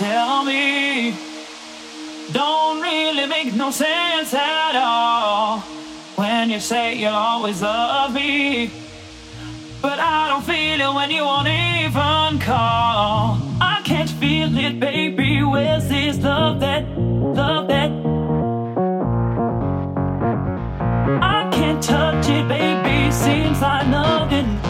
Tell me don't really make no sense at all when you say you'll always love me. But I don't feel it when you won't even call. I can't feel it, baby. Where's this love that, love that? I can't touch it, baby. Seems nothing, nothing.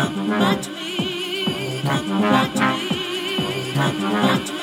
You know what I said when I did what you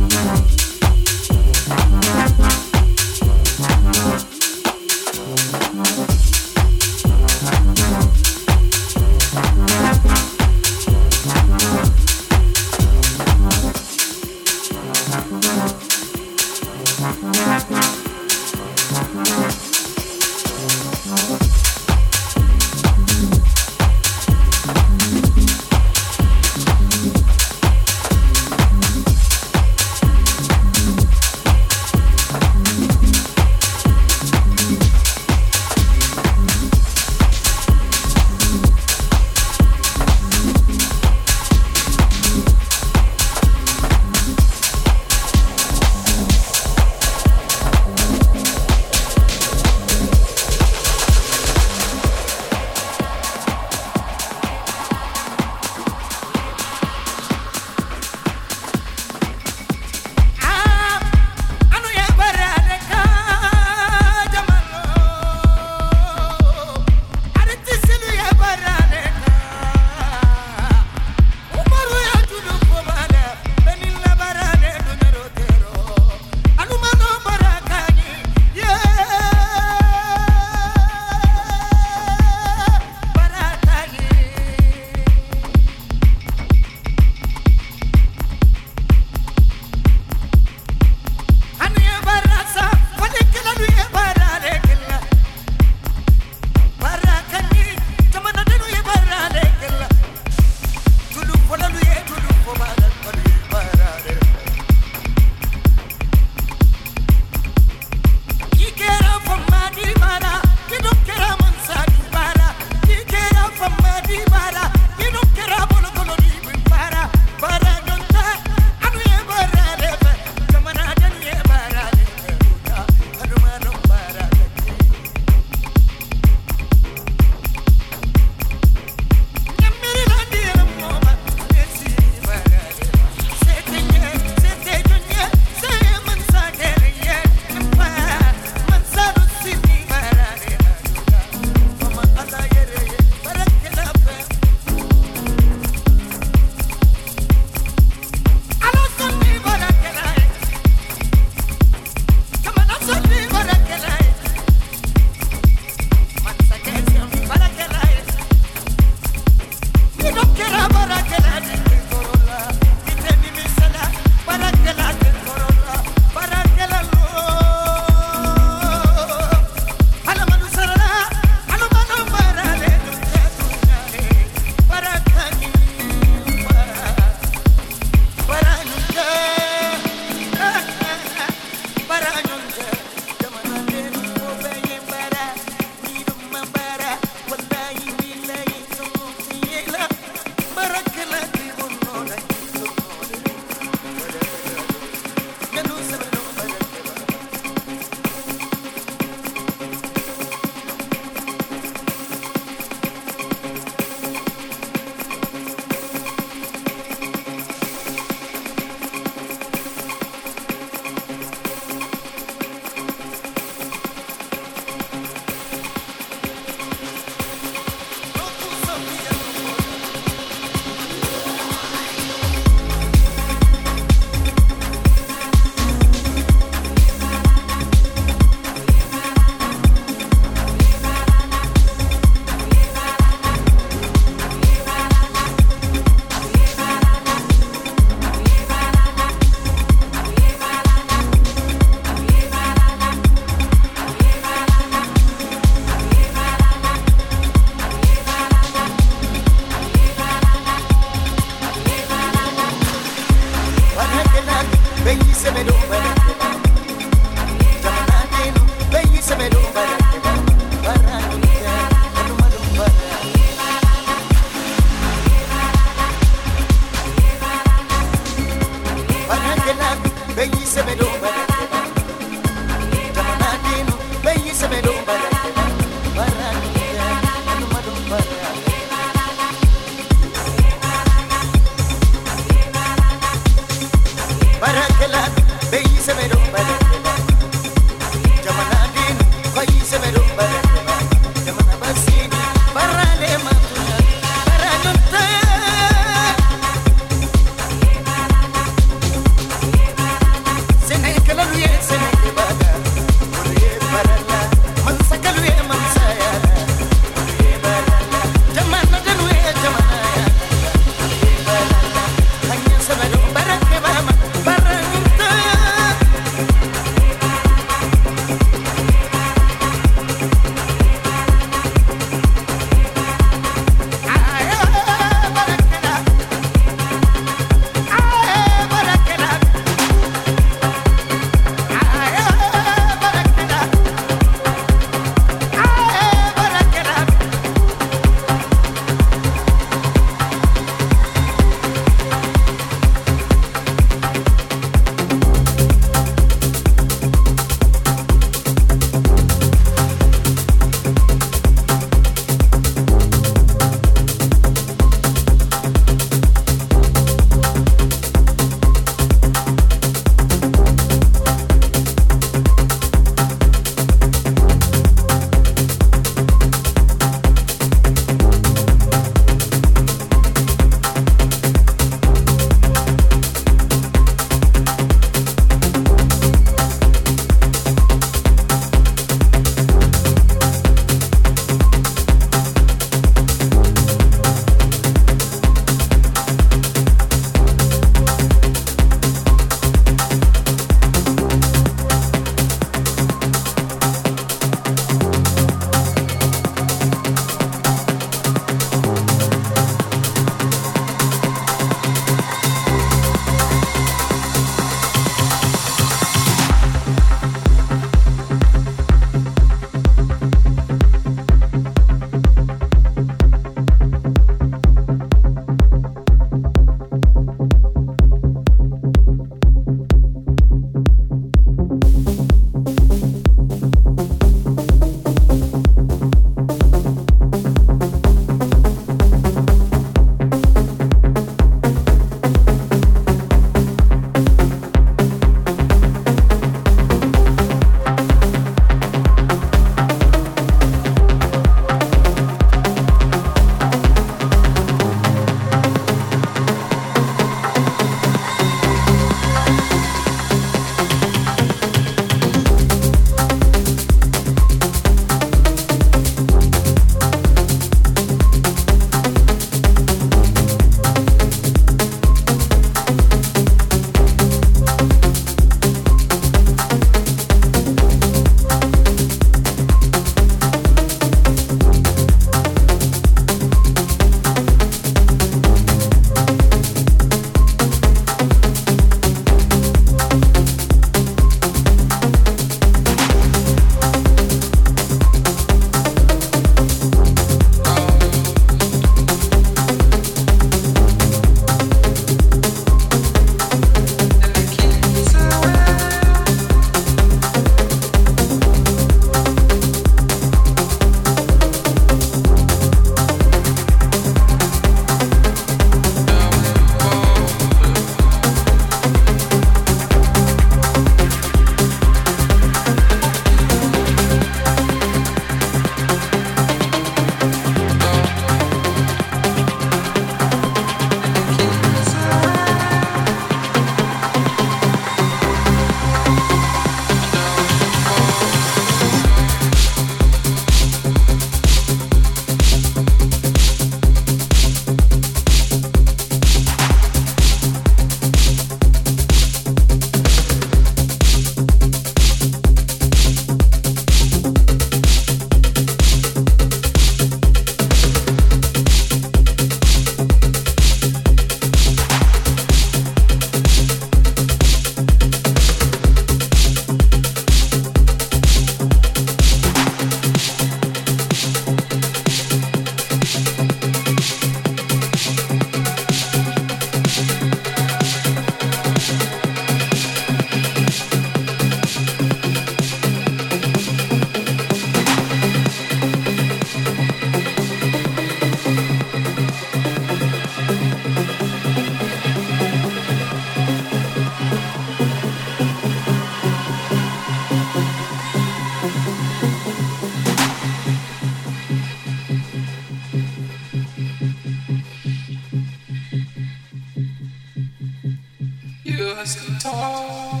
just talk.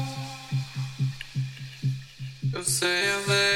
You say your name.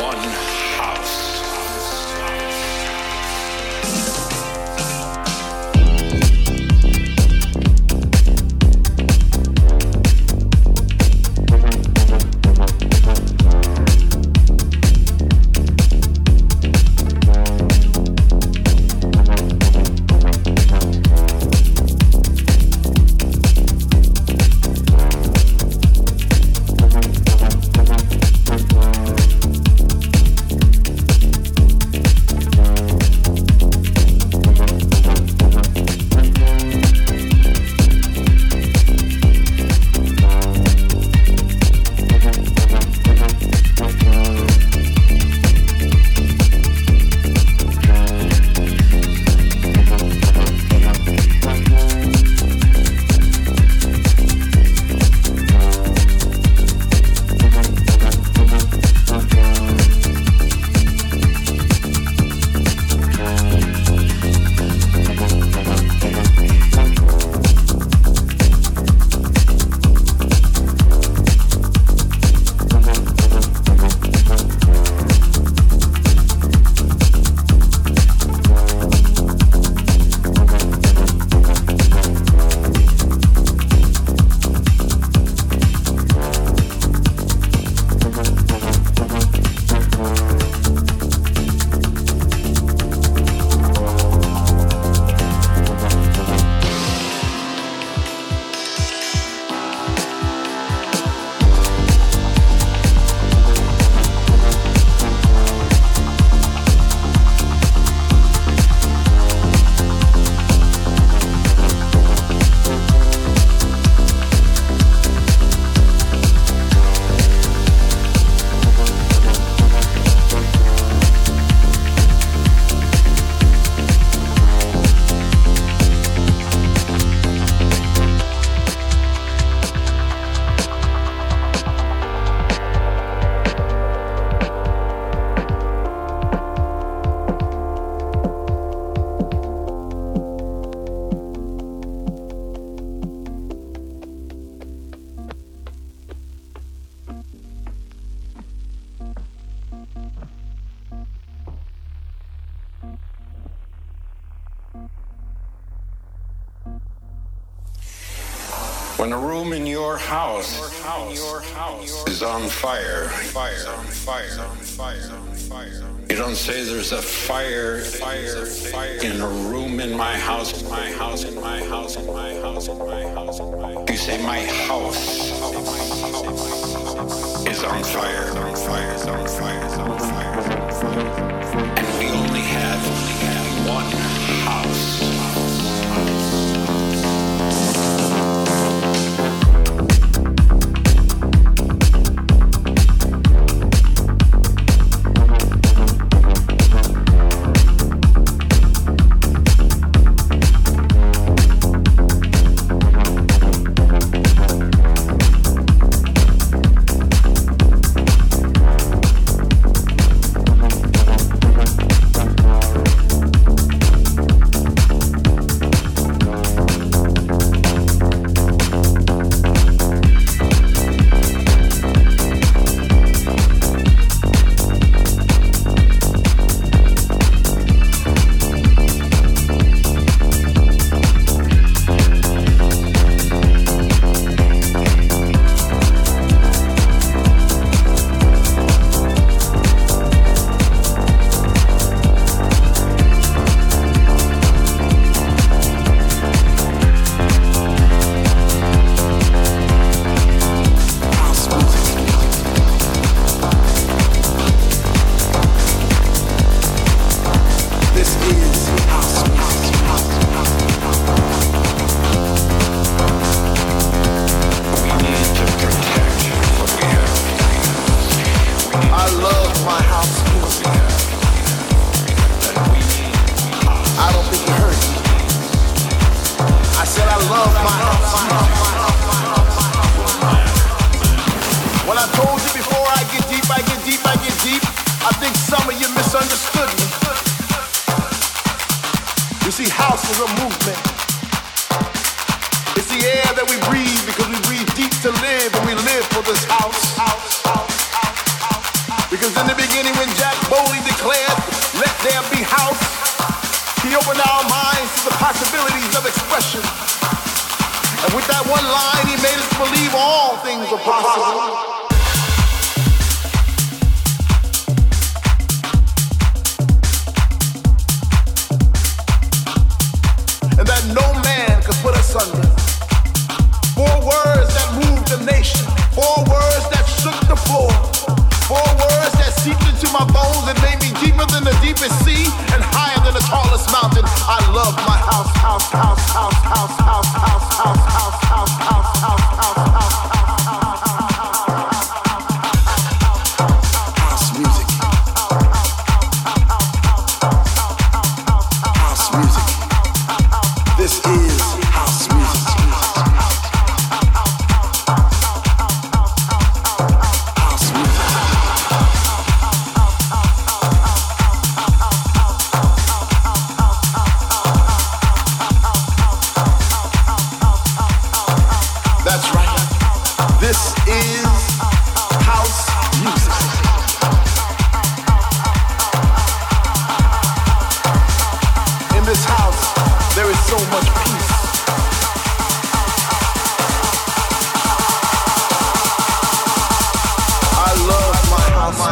When a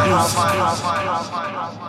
Popeyes.